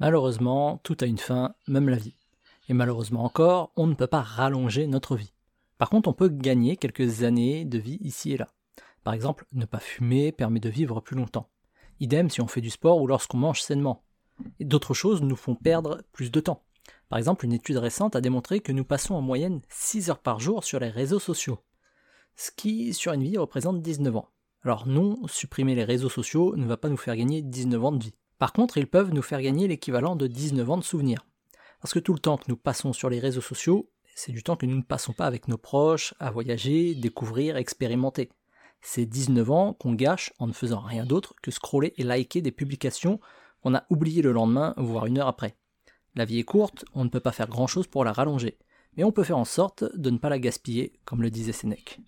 Malheureusement, tout a une fin, même la vie. Et malheureusement encore, on ne peut pas rallonger notre vie. Par contre, on peut gagner quelques années de vie ici et là. Par exemple, ne pas fumer permet de vivre plus longtemps. Idem si on fait du sport ou lorsqu'on mange sainement. D'autres choses nous font perdre plus de temps. Par exemple, une étude récente a démontré que nous passons en moyenne 6 heures par jour sur les réseaux sociaux. Ce qui, sur une vie, représente 19 ans. Alors non, supprimer les réseaux sociaux ne va pas nous faire gagner 19 ans de vie. Par contre, ils peuvent nous faire gagner l'équivalent de 19 ans de souvenirs. Parce que tout le temps que nous passons sur les réseaux sociaux, c'est du temps que nous ne passons pas avec nos proches, à voyager, découvrir, expérimenter. C'est 19 ans qu'on gâche en ne faisant rien d'autre que scroller et liker des publications qu'on a oubliées le lendemain, voire une heure après. La vie est courte, on ne peut pas faire grand chose pour la rallonger, mais on peut faire en sorte de ne pas la gaspiller, comme le disait Sénèque.